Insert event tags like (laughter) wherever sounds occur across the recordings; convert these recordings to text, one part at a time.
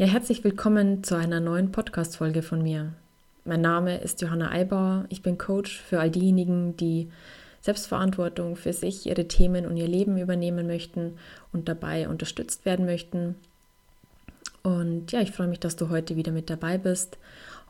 Ja, herzlich willkommen zu einer neuen Podcast-Folge von mir. Mein Name ist Johanna Eibauer. Ich bin Coach für all diejenigen, die Selbstverantwortung für sich, ihre Themen und ihr Leben übernehmen möchten und dabei unterstützt werden möchten. Und ja, ich freue mich, dass du heute wieder mit dabei bist.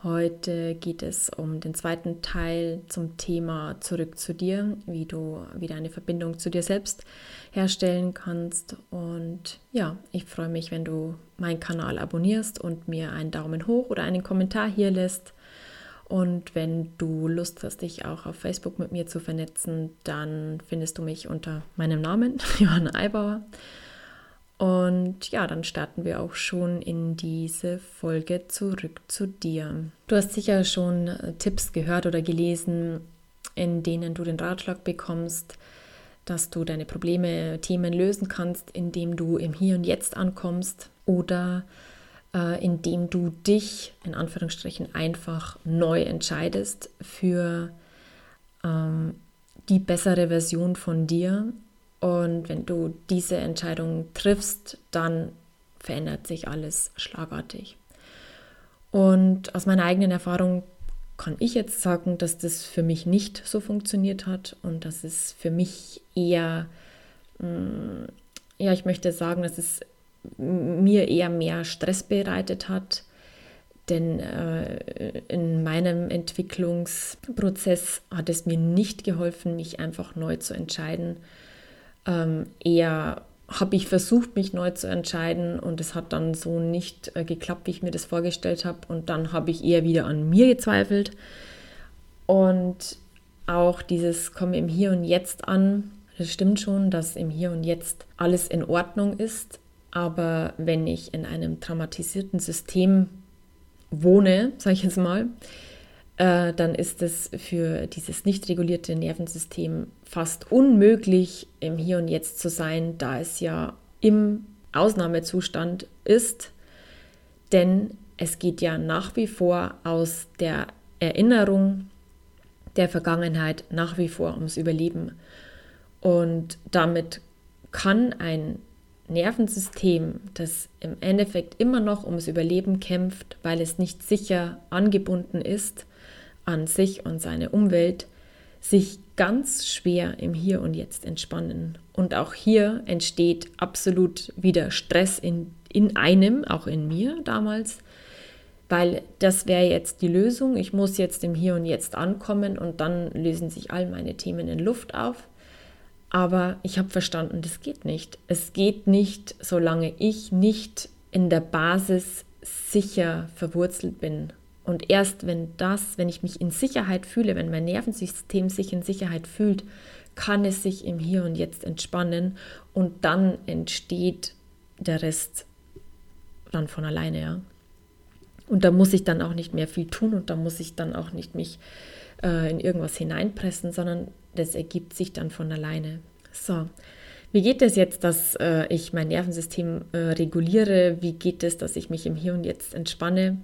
Heute geht es um den zweiten Teil zum Thema Zurück zu dir, wie du wieder eine Verbindung zu dir selbst herstellen kannst. Und ja, ich freue mich, wenn du meinen Kanal abonnierst und mir einen Daumen hoch oder einen Kommentar hier lässt. Und wenn du Lust hast, dich auch auf Facebook mit mir zu vernetzen, dann findest du mich unter meinem Namen, (laughs) Johanna Eibauer. Und ja, dann starten wir auch schon in diese Folge zurück zu dir. Du hast sicher schon äh, Tipps gehört oder gelesen, in denen du den Ratschlag bekommst, dass du deine Probleme, Themen lösen kannst, indem du im Hier und Jetzt ankommst oder äh, indem du dich in Anführungsstrichen einfach neu entscheidest für ähm, die bessere Version von dir und wenn du diese Entscheidung triffst, dann verändert sich alles schlagartig. Und aus meiner eigenen Erfahrung kann ich jetzt sagen, dass das für mich nicht so funktioniert hat und dass es für mich eher, mm, ja, ich möchte sagen, dass es mir eher mehr Stress bereitet hat. Denn äh, in meinem Entwicklungsprozess hat es mir nicht geholfen, mich einfach neu zu entscheiden, ähm, eher habe ich versucht, mich neu zu entscheiden und es hat dann so nicht äh, geklappt, wie ich mir das vorgestellt habe. Und dann habe ich eher wieder an mir gezweifelt. Und auch dieses Komme im Hier und Jetzt an, das stimmt schon, dass im Hier und Jetzt alles in Ordnung ist. Aber wenn ich in einem traumatisierten System wohne, sage ich jetzt mal, äh, dann ist es für dieses nicht regulierte Nervensystem fast unmöglich, im Hier und Jetzt zu sein, da es ja im Ausnahmezustand ist. Denn es geht ja nach wie vor aus der Erinnerung der Vergangenheit nach wie vor ums Überleben. Und damit kann ein Nervensystem, das im Endeffekt immer noch ums Überleben kämpft, weil es nicht sicher angebunden ist, an sich und seine Umwelt sich ganz schwer im Hier und Jetzt entspannen. Und auch hier entsteht absolut wieder Stress in, in einem, auch in mir damals, weil das wäre jetzt die Lösung. Ich muss jetzt im Hier und Jetzt ankommen und dann lösen sich all meine Themen in Luft auf. Aber ich habe verstanden, das geht nicht. Es geht nicht, solange ich nicht in der Basis sicher verwurzelt bin und erst wenn das, wenn ich mich in Sicherheit fühle, wenn mein Nervensystem sich in Sicherheit fühlt, kann es sich im Hier und Jetzt entspannen und dann entsteht der Rest dann von alleine, ja. Und da muss ich dann auch nicht mehr viel tun und da muss ich dann auch nicht mich äh, in irgendwas hineinpressen, sondern das ergibt sich dann von alleine. So, wie geht es jetzt, dass äh, ich mein Nervensystem äh, reguliere? Wie geht es, dass ich mich im Hier und Jetzt entspanne?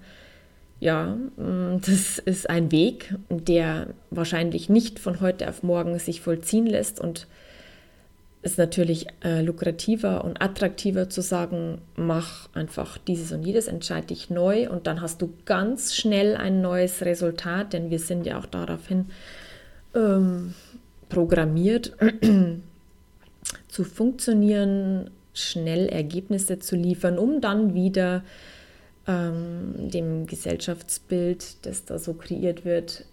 Ja, mm, das ist ein Weg, der wahrscheinlich nicht von heute auf morgen sich vollziehen lässt und ist natürlich äh, lukrativer und attraktiver zu sagen, mach einfach dieses und jedes, entscheide dich neu und dann hast du ganz schnell ein neues Resultat, denn wir sind ja auch daraufhin ähm, programmiert, (clears throat) zu funktionieren, schnell Ergebnisse zu liefern, um dann wieder ähm, dem Gesellschaftsbild, das da so kreiert wird,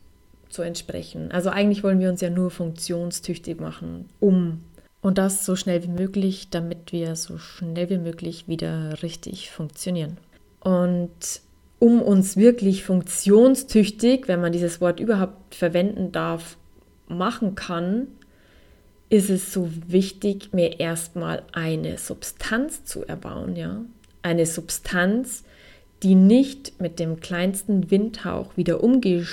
zu entsprechen. Also eigentlich wollen wir uns ja nur funktionstüchtig machen, um und das so schnell wie möglich, damit wir so schnell wie möglich wieder richtig funktionieren. Und um uns wirklich funktionstüchtig, wenn man dieses Wort überhaupt verwenden darf, machen kann, ist es so wichtig, mir erstmal eine Substanz zu erbauen, ja? Eine Substanz, die nicht mit dem kleinsten Windhauch wieder umge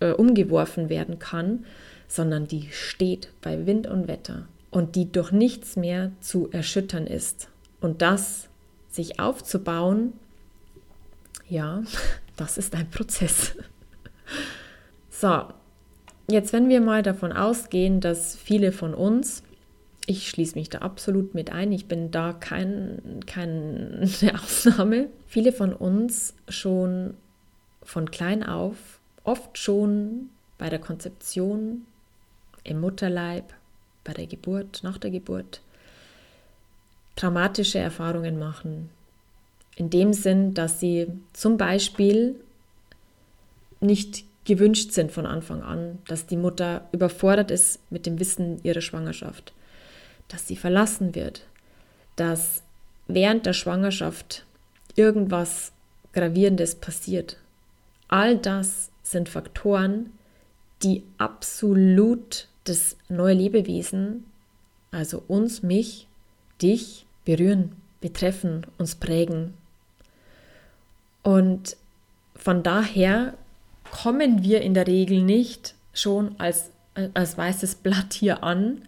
äh, umgeworfen werden kann, sondern die steht bei Wind und Wetter und die durch nichts mehr zu erschüttern ist. Und das sich aufzubauen, ja, (laughs) das ist ein Prozess. (laughs) So, jetzt wenn wir mal davon ausgehen, dass viele von uns Ich schließe mich da absolut mit ein. Ich bin da kein, keine (laughs) Ausnahme. Viele von uns schon von klein auf, oft schon bei der Konzeption, im Mutterleib, bei der Geburt, nach der Geburt, traumatische Erfahrungen machen. In dem Sinn, dass sie zum Beispiel nicht gewünscht sind von Anfang an, dass die Mutter überfordert ist mit dem Wissen ihrer Schwangerschaft, dass sie verlassen wird, dass während der Schwangerschaft irgendwas Gravierendes passiert. All das sind Faktoren, die absolut das neue Lebewesen, also uns, mich, dich berühren, betreffen, uns prägen. Und von daher kommen wir in der Regel nicht schon als, als weißes Blatt hier an,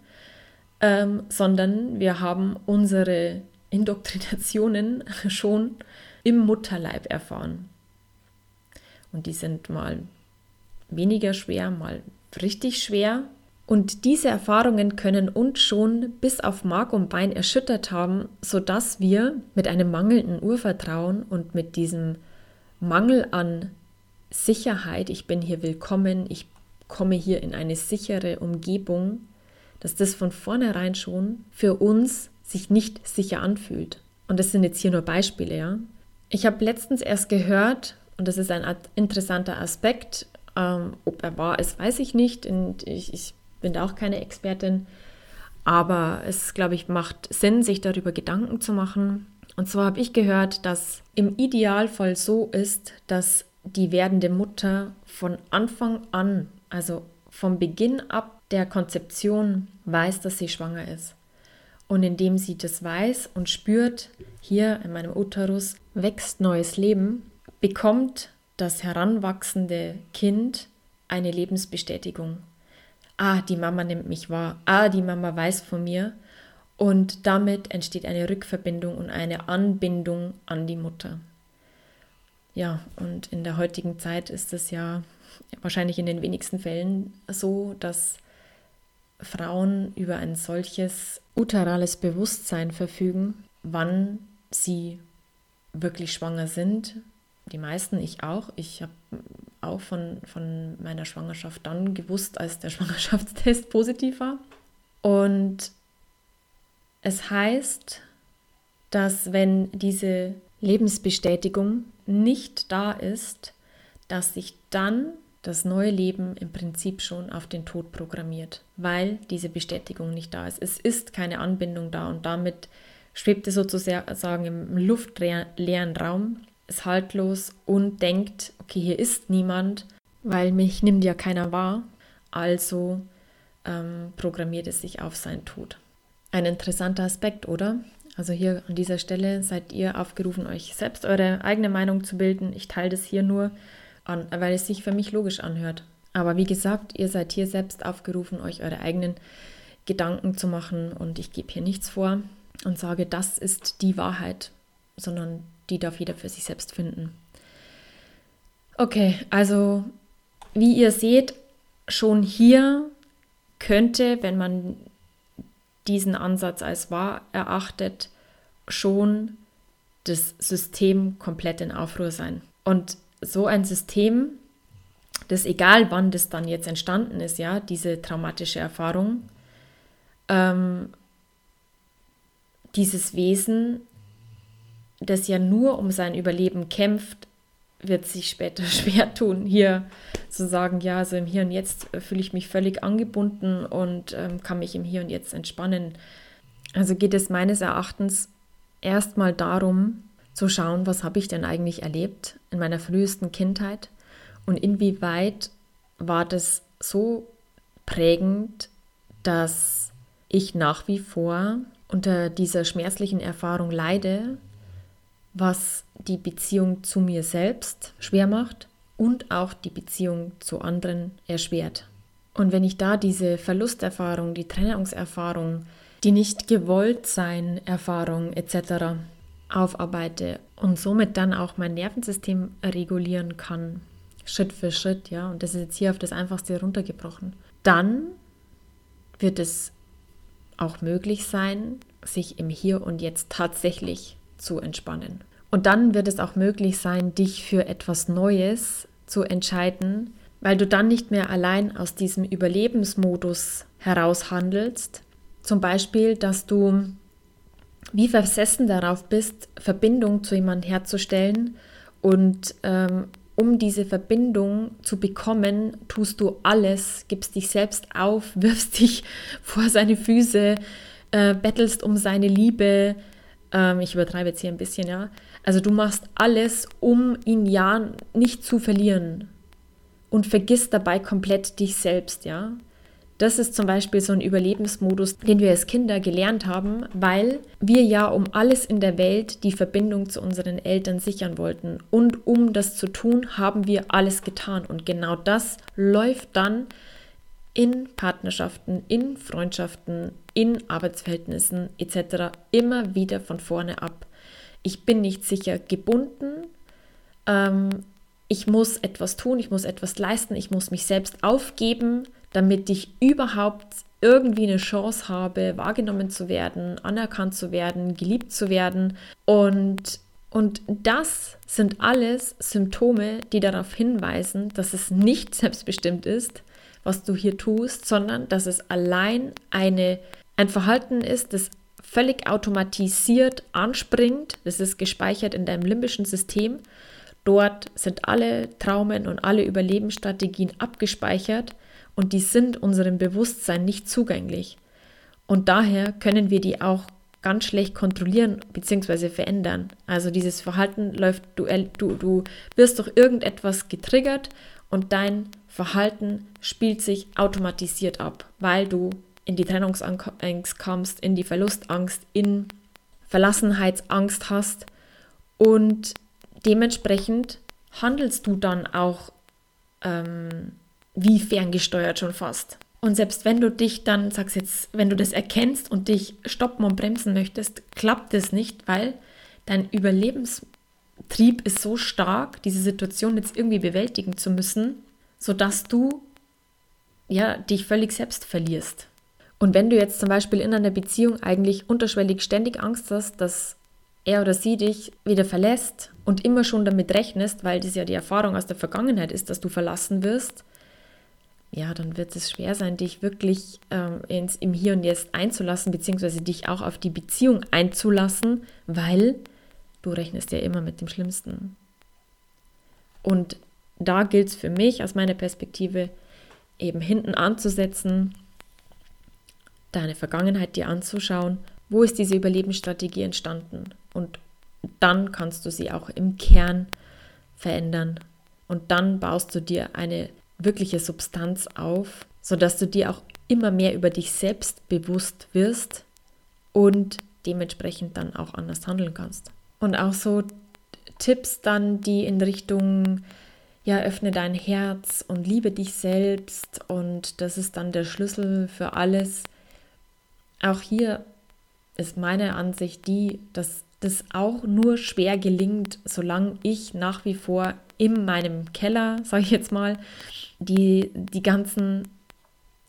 ähm, sondern wir haben unsere Indoktrinationen (laughs) schon im Mutterleib erfahren. Und die sind mal weniger schwer, mal richtig schwer. Und diese Erfahrungen können uns schon bis auf Mark und Bein erschüttert haben, sodass wir mit einem mangelnden Urvertrauen und mit diesem Mangel an Sicherheit, ich bin hier willkommen, ich komme hier in eine sichere Umgebung, dass das von vornherein schon für uns sich nicht sicher anfühlt. Und das sind jetzt hier nur Beispiele, ja. Ich habe letztens erst gehört, und das ist ein interessanter Aspekt, ähm, ob er wahr ist, weiß ich nicht. Und ich, ich bin da auch keine Expertin. Aber es, glaube ich, macht Sinn, sich darüber Gedanken zu machen. Und zwar habe ich gehört, dass im Idealfall so ist, dass die werdende Mutter von Anfang an, also vom Beginn ab der Konzeption, weiß, dass sie schwanger ist. Und indem sie das weiß und spürt, hier in meinem Uterus wächst neues Leben, bekommt das heranwachsende Kind eine Lebensbestätigung. Ah, die Mama nimmt mich wahr. Ah, die Mama weiß von mir. Und damit entsteht eine Rückverbindung und eine Anbindung an die Mutter. Ja, und in der heutigen Zeit ist es ja wahrscheinlich in den wenigsten Fällen so, dass Frauen über ein solches uterales Bewusstsein verfügen, wann sie wirklich schwanger sind. Die meisten, ich auch. Ich habe auch von, von meiner Schwangerschaft dann gewusst, als der (laughs) Schwangerschaftstest positiv war. Und es heißt, dass wenn diese Lebensbestätigung nicht da ist, dass sich dann das neue Leben im Prinzip schon auf den Tod programmiert, weil diese Bestätigung nicht da ist. Es ist keine Anbindung da und damit schwebt es sozusagen im luftleeren Raum, ist haltlos und denkt, okay, hier ist niemand, weil mich nimmt ja keiner wahr, also ähm, programmiert es sich auf seinen Tod. Ein interessanter Aspekt, oder? Also hier an dieser Stelle seid ihr aufgerufen, euch selbst eure eigene Meinung zu bilden. Ich teile das hier nur, an, weil es sich für mich logisch anhört. Aber wie gesagt, ihr seid hier selbst aufgerufen, euch eure eigenen Gedanken zu machen und ich gebe hier nichts vor und sage, das ist die Wahrheit, sondern die darf jeder für sich selbst finden. Okay, also wie ihr seht, schon hier könnte, wenn man diesen Ansatz als wahr erachtet, schon das System komplett in Aufruhr sein. Und so ein System, das egal wann das dann jetzt entstanden ist, ja, diese traumatische Erfahrung, ähm, dieses Wesen, das ja nur um sein Überleben kämpft, wird sich später (laughs) schwer tun, hier zu sagen, ja, also im Hier und Jetzt fühle ich mich völlig angebunden und ähm, kann mich im Hier und Jetzt entspannen. Also geht es meines Erachtens erstmal darum, zu schauen, was habe ich denn eigentlich erlebt in meiner frühesten Kindheit und inwieweit war das so prägend, dass ich nach wie vor unter dieser schmerzlichen Erfahrung leide, was die Beziehung zu mir selbst schwer macht und auch die Beziehung zu anderen erschwert. Und wenn ich da diese Verlusterfahrung, die Trennungserfahrung, die nicht gewollt sein Erfahrung etc. aufarbeite und somit dann auch mein Nervensystem regulieren kann, Schritt für Schritt, ja, und das ist jetzt hier auf das einfachste runtergebrochen, dann wird es auch möglich sein, sich im Hier und Jetzt tatsächlich zu entspannen. Und dann wird es auch möglich sein, dich für etwas Neues zu entscheiden, weil du dann nicht mehr allein aus diesem Überlebensmodus heraus handelst. Zum Beispiel, dass du wie versessen darauf bist, Verbindung zu jemandem herzustellen und ähm, um diese Verbindung zu bekommen, tust du alles, gibst dich selbst auf, (laughs) wirfst dich vor seine Füße, äh, bettelst um seine Liebe. Ähm, ich übertreibe jetzt hier ein bisschen, ja. Also du machst alles, um ihn ja nicht zu verlieren und vergisst dabei komplett dich selbst, ja. Das ist zum Beispiel so ein Überlebensmodus, den wir als Kinder gelernt haben, weil wir ja um alles in der Welt die Verbindung zu unseren Eltern sichern wollten. Und um das zu tun, haben wir alles getan. Und genau das läuft dann in Partnerschaften, in Freundschaften, in Arbeitsverhältnissen etc. immer wieder von vorne ab. Ich bin nicht sicher gebunden. Ähm, ich muss etwas tun, ich muss etwas leisten, ich muss mich selbst aufgeben, damit ich überhaupt irgendwie eine Chance habe, wahrgenommen zu werden, anerkannt zu werden, geliebt zu werden. Und, und das sind alles Symptome, die darauf hinweisen, dass es nicht (laughs) selbstbestimmt ist, was du hier tust, sondern dass es allein eine, ein Verhalten ist, das völlig automatisiert anspringt. Das ist gespeichert in deinem limbischen System. Dort sind alle Traumen und alle Überlebensstrategien abgespeichert und die sind unserem Bewusstsein nicht zugänglich. Und daher können wir die auch ganz schlecht kontrollieren bzw. verändern. Also dieses Verhalten läuft, du, du, du wirst durch irgendetwas getriggert und dein Verhalten spielt sich automatisiert ab, weil du in die Trennungsangst kommst, in die Verlustangst, in Verlassenheitsangst hast und dementsprechend handelst du dann auch ähm, wie ferngesteuert schon fast. Und selbst wenn du dich dann, sagst jetzt, wenn du das erkennst und dich stoppen und bremsen möchtest, klappt das nicht, weil dein Überlebenstrieb ist so stark, diese Situation jetzt irgendwie bewältigen zu müssen, sodass du ja dich völlig selbst verlierst. Und wenn du jetzt zum Beispiel in einer Beziehung eigentlich unterschwellig ständig Angst hast, dass er oder sie dich wieder verlässt und immer schon damit rechnest, weil das ja die Erfahrung aus der Vergangenheit ist, dass du verlassen wirst, ja, dann wird es schwer sein, dich wirklich ähm, ins, im Hier und Jetzt einzulassen, beziehungsweise dich auch auf die Beziehung einzulassen, weil du rechnest ja immer mit dem Schlimmsten. Und da gilt es für mich aus meiner Perspektive eben hinten anzusetzen, deine Vergangenheit dir anzuschauen, wo ist diese Überlebensstrategie entstanden und dann kannst du sie auch im Kern verändern und dann baust du dir eine wirkliche Substanz auf, sodass du dir auch immer mehr über dich selbst bewusst wirst und dementsprechend dann auch anders handeln kannst. Und auch so Tipps dann, die in Richtung, ja, öffne dein Herz und liebe dich selbst und das ist dann der Schlüssel für alles. Auch hier ist meine Ansicht die, dass das auch nur schwer gelingt, solange ich nach wie vor in meinem Keller, (laughs) sage ich jetzt mal, die, die ganzen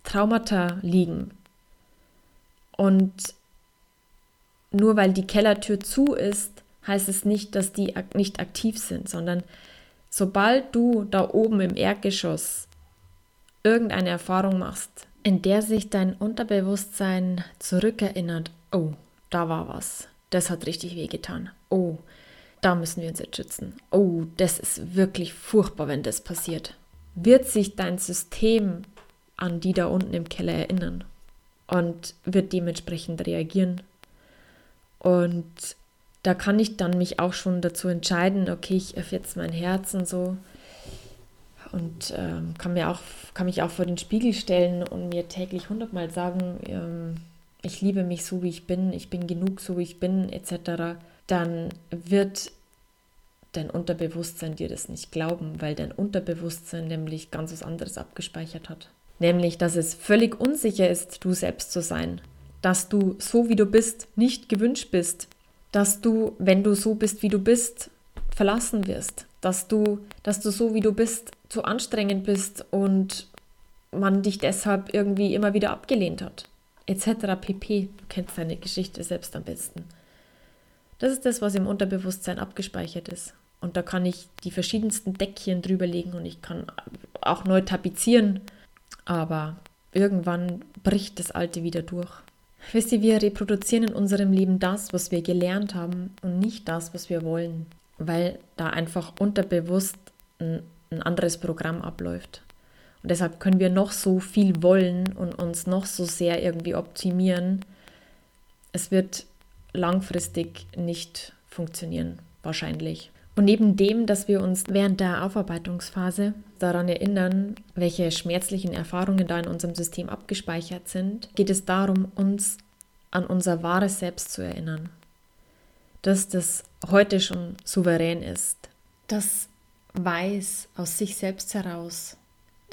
Traumata liegen. Und nur weil die Kellertür zu ist, heißt es nicht, dass die nicht aktiv sind, sondern sobald du da oben im Erdgeschoss irgendeine Erfahrung machst, in der sich dein Unterbewusstsein zurückerinnert, oh, da war was, das hat richtig wehgetan, oh, da müssen wir uns jetzt schützen, oh, das ist wirklich furchtbar, wenn das passiert. Wird sich dein System an die da unten im Keller erinnern und wird dementsprechend reagieren. Und da kann ich dann mich auch schon dazu entscheiden, okay, ich öffne jetzt mein Herz und so und ähm, kann, mir auch, kann mich auch vor den Spiegel stellen und mir täglich hundertmal sagen, ähm, ich liebe mich so, wie ich bin, ich bin genug so, wie ich bin, etc., dann wird dein Unterbewusstsein dir das nicht glauben, weil dein Unterbewusstsein nämlich ganz was anderes abgespeichert hat. Nämlich, dass es völlig unsicher ist, du selbst zu sein, dass du so wie du bist nicht gewünscht bist, dass du, wenn du so bist, wie du bist, verlassen wirst, dass du, dass du so wie du bist, zu anstrengend bist und man dich deshalb irgendwie immer wieder abgelehnt hat. Etc. pp. Du kennst deine Geschichte selbst am besten. Das ist das, was im Unterbewusstsein abgespeichert ist. Und da kann ich die verschiedensten Deckchen drüberlegen und ich kann auch neu tapezieren. Aber irgendwann bricht das Alte wieder durch. Wisst ihr, wir reproduzieren in unserem Leben das, was wir gelernt haben und nicht das, was wir wollen, weil da einfach unterbewusst ein, ein anderes Programm abläuft. Und deshalb können wir noch so viel wollen und uns noch so sehr irgendwie optimieren. Es wird langfristig nicht funktionieren, wahrscheinlich. Und neben dem, dass wir uns während der Aufarbeitungsphase daran erinnern, welche schmerzlichen Erfahrungen da in unserem System abgespeichert sind, geht es darum, uns an unser wahres Selbst zu erinnern. Dass das heute schon souverän ist. Das weiß aus sich selbst heraus,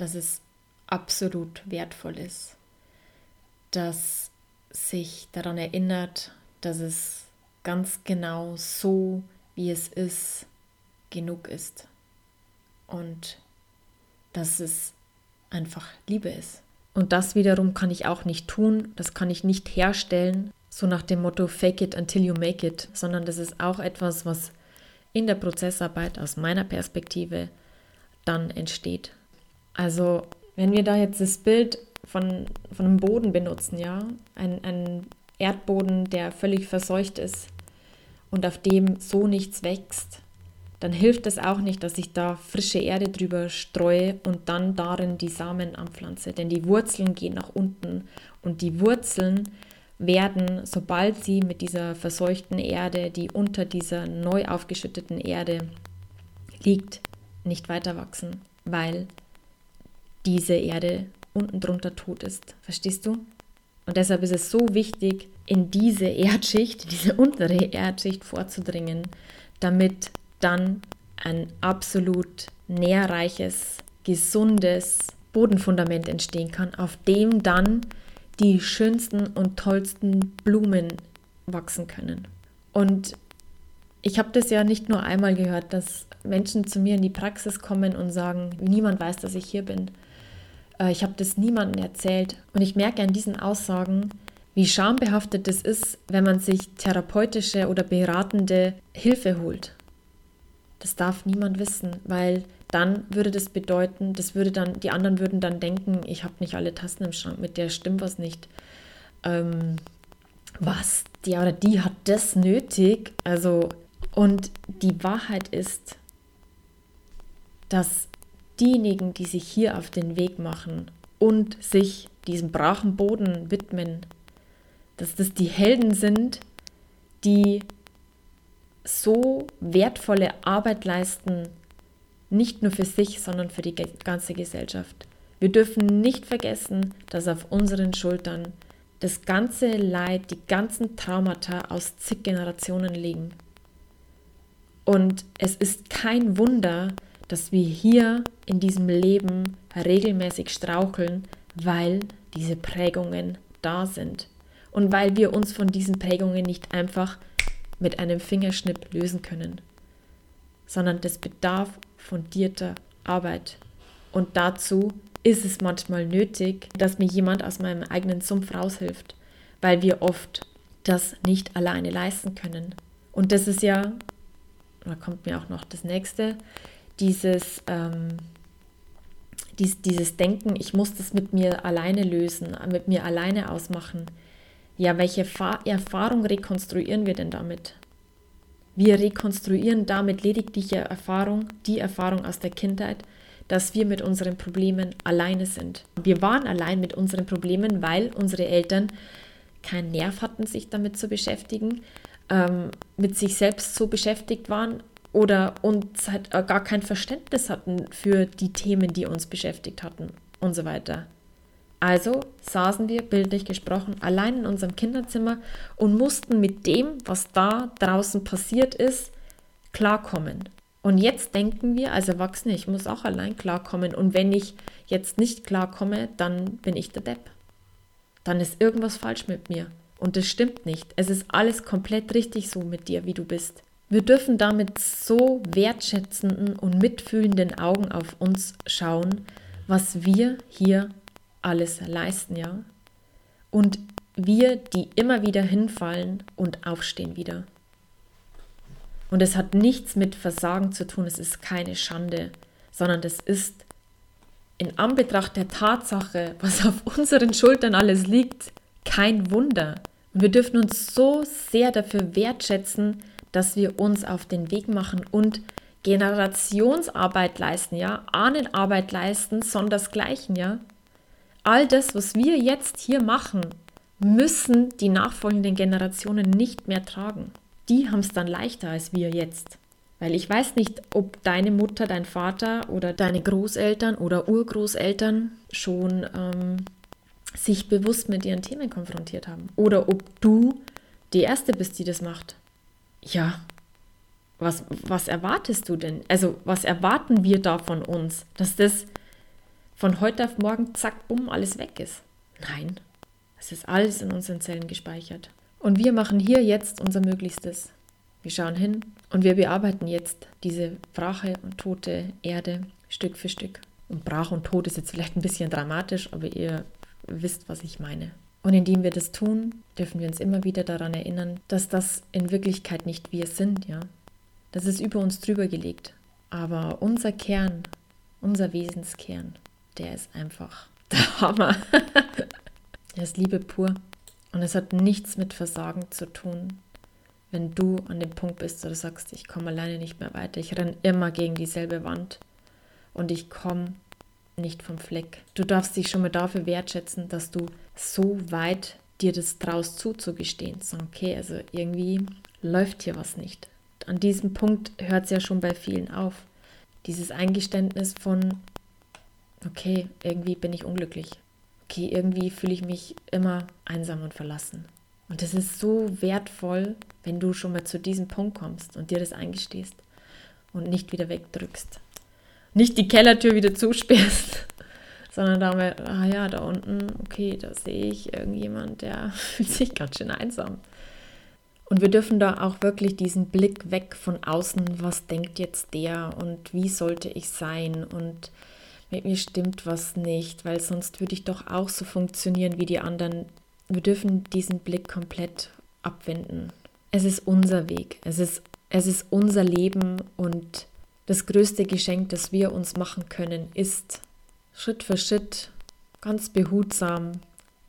dass es absolut wertvoll ist. Dass sich daran erinnert, dass es ganz genau so, wie es ist, genug ist und dass es einfach Liebe ist. Und das wiederum kann ich auch nicht tun, das kann ich nicht herstellen, so nach dem Motto Fake it until you make it, sondern das ist auch etwas, was in der Prozessarbeit aus meiner Perspektive dann entsteht. Also wenn wir da jetzt das Bild von, von einem Boden benutzen, ja, ein, ein Erdboden, der völlig verseucht ist und auf dem so nichts wächst, dann hilft es auch nicht, dass ich da frische Erde drüber streue und dann darin die Samen anpflanze. Denn die Wurzeln gehen nach unten und die Wurzeln werden, sobald sie mit dieser verseuchten Erde, die unter dieser neu aufgeschütteten Erde liegt, nicht weiter wachsen, weil diese Erde unten drunter tot ist. Verstehst du? Und deshalb ist es so wichtig, in diese Erdschicht, diese untere Erdschicht vorzudringen, damit dann ein absolut nährreiches, gesundes Bodenfundament entstehen kann, auf dem dann die schönsten und tollsten Blumen wachsen können. Und ich habe das ja nicht nur einmal gehört, dass Menschen zu mir in die Praxis kommen und sagen, niemand weiß, dass ich hier bin. Äh, ich habe das niemandem erzählt. Und ich merke an diesen Aussagen, wie schambehaftet es ist, wenn man sich therapeutische oder beratende Hilfe holt. Das darf niemand wissen, weil dann würde das bedeuten, das würde dann, die anderen würden dann denken, ich habe nicht alle Tasten im Schrank, mit der stimmt was nicht. Ähm, was? Die oder die hat das nötig. Also, und die Wahrheit ist, dass diejenigen, die sich hier auf den Weg machen und sich diesem brachen Boden widmen, dass das die Helden sind, die so wertvolle Arbeit leisten, nicht nur für sich, sondern für die ganze Gesellschaft. Wir dürfen nicht vergessen, dass auf unseren Schultern das ganze Leid, die ganzen Traumata aus zig Generationen liegen. Und es ist kein Wunder, dass wir hier in diesem Leben regelmäßig straucheln, weil diese Prägungen da sind. Und weil wir uns von diesen Prägungen nicht einfach mit einem Fingerschnipp lösen können, sondern das bedarf fundierter Arbeit. Und dazu ist es manchmal nötig, dass mir jemand aus meinem eigenen Sumpf raushilft, weil wir oft das nicht alleine leisten können. Und das ist ja, da kommt mir auch noch das nächste, dieses, ähm, dies, dieses Denken, ich muss das mit mir alleine lösen, mit mir alleine ausmachen. Ja, welche Erfahrung rekonstruieren wir denn damit? Wir rekonstruieren damit lediglich Erfahrung, die Erfahrung aus der Kindheit, dass wir mit unseren Problemen alleine sind. Wir waren allein mit unseren Problemen, weil unsere Eltern keinen Nerv hatten, sich damit zu beschäftigen, ähm, mit sich selbst so beschäftigt waren oder uns halt gar kein Verständnis hatten für die Themen, die uns beschäftigt hatten und so weiter. Also saßen wir, bildlich gesprochen, allein in unserem Kinderzimmer und mussten mit dem, was da draußen passiert ist, klarkommen. Und jetzt denken wir als Erwachsene, ich muss auch allein klarkommen. Und wenn ich jetzt nicht klarkomme, dann bin ich der Depp. Dann ist irgendwas falsch mit mir. Und das stimmt nicht. Es ist alles komplett richtig so mit dir, wie du bist. Wir dürfen damit so wertschätzenden und mitfühlenden Augen auf uns schauen, was wir hier alles leisten, ja. Und wir, die immer wieder hinfallen und aufstehen wieder. Und es hat nichts mit Versagen zu tun, es ist keine Schande, sondern das ist in Anbetracht der Tatsache, was auf unseren Schultern alles liegt, kein Wunder. Und wir dürfen uns so sehr dafür wertschätzen, dass wir uns auf den Weg machen und Generationsarbeit leisten, ja, Ahnenarbeit leisten, sondersgleichen, ja. All das, was wir jetzt hier machen, müssen die nachfolgenden Generationen nicht mehr tragen. Die haben es dann leichter als wir jetzt. Weil ich weiß nicht, ob deine Mutter, dein Vater oder deine Großeltern oder Urgroßeltern schon ähm, sich bewusst mit ihren Themen konfrontiert haben. Oder ob du die Erste bist, die das macht. Ja, was, was erwartest du denn? Also, was erwarten wir da von uns? Dass das von heute auf morgen, zack, bumm, alles weg ist? Nein, es ist alles in unseren Zellen gespeichert. Und wir machen hier jetzt unser Möglichstes. Wir schauen hin und wir bearbeiten jetzt diese brache und tote Erde Stück für Stück. Und brach und tot ist jetzt vielleicht ein bisschen dramatisch, aber ihr wisst, was ich meine. Und indem wir das tun, dürfen wir uns immer wieder daran erinnern, dass das in Wirklichkeit nicht wir sind, ja. Das ist über uns drüber gelegt. Aber unser Kern, unser Wesenskern, der ist einfach (laughs) der Hammer. er ist Liebe pur. Und es hat nichts mit Versagen zu tun, wenn du an dem Punkt bist, wo du sagst, ich komme alleine nicht mehr weiter, ich renne immer gegen dieselbe Wand und ich komme nicht vom Fleck. Du darfst dich schon mal dafür wertschätzen, dass du so weit dir das traust zuzugestehen. So, okay, also irgendwie läuft hier was nicht. An diesem Punkt hört es ja schon bei vielen auf. Dieses Eingeständnis von, okay, irgendwie bin ich unglücklich. Okay, irgendwie fühle ich mich immer einsam und verlassen. Und es ist so wertvoll, wenn du schon mal zu diesem Punkt kommst und dir das eingestehst und nicht wieder wegdrückst. Nicht die Kellertür wieder zusperrst, sondern da mal, ah ja, da unten, okay, da sehe ich irgendjemand, der (laughs) fühlt sich ganz schön einsam. Und wir dürfen da auch wirklich diesen Blick weg von außen, was denkt jetzt der und wie sollte ich sein und mit mir stimmt was nicht, weil sonst würde ich doch auch so funktionieren wie die anderen wir dürfen diesen Blick komplett abwenden. Es ist unser Weg, es ist, es ist unser Leben und das größte Geschenk, das wir uns machen können, ist Schritt für Schritt, ganz behutsam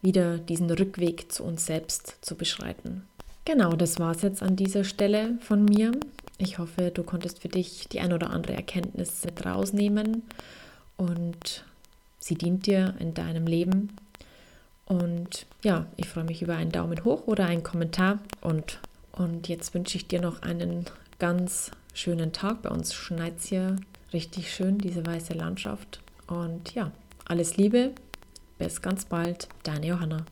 wieder diesen Rückweg zu uns selbst zu beschreiten. Genau, das war es jetzt an dieser Stelle von mir. Ich hoffe, du konntest für dich die ein oder andere Erkenntnis mit rausnehmen und sie dient dir in deinem Leben und ja, ich freue mich über einen Daumen hoch oder einen Kommentar. Und, und jetzt wünsche ich dir noch einen ganz schönen Tag. Bei uns schneit es hier richtig schön, diese weiße Landschaft. Und ja, alles Liebe. Bis ganz bald. Deine Johanna.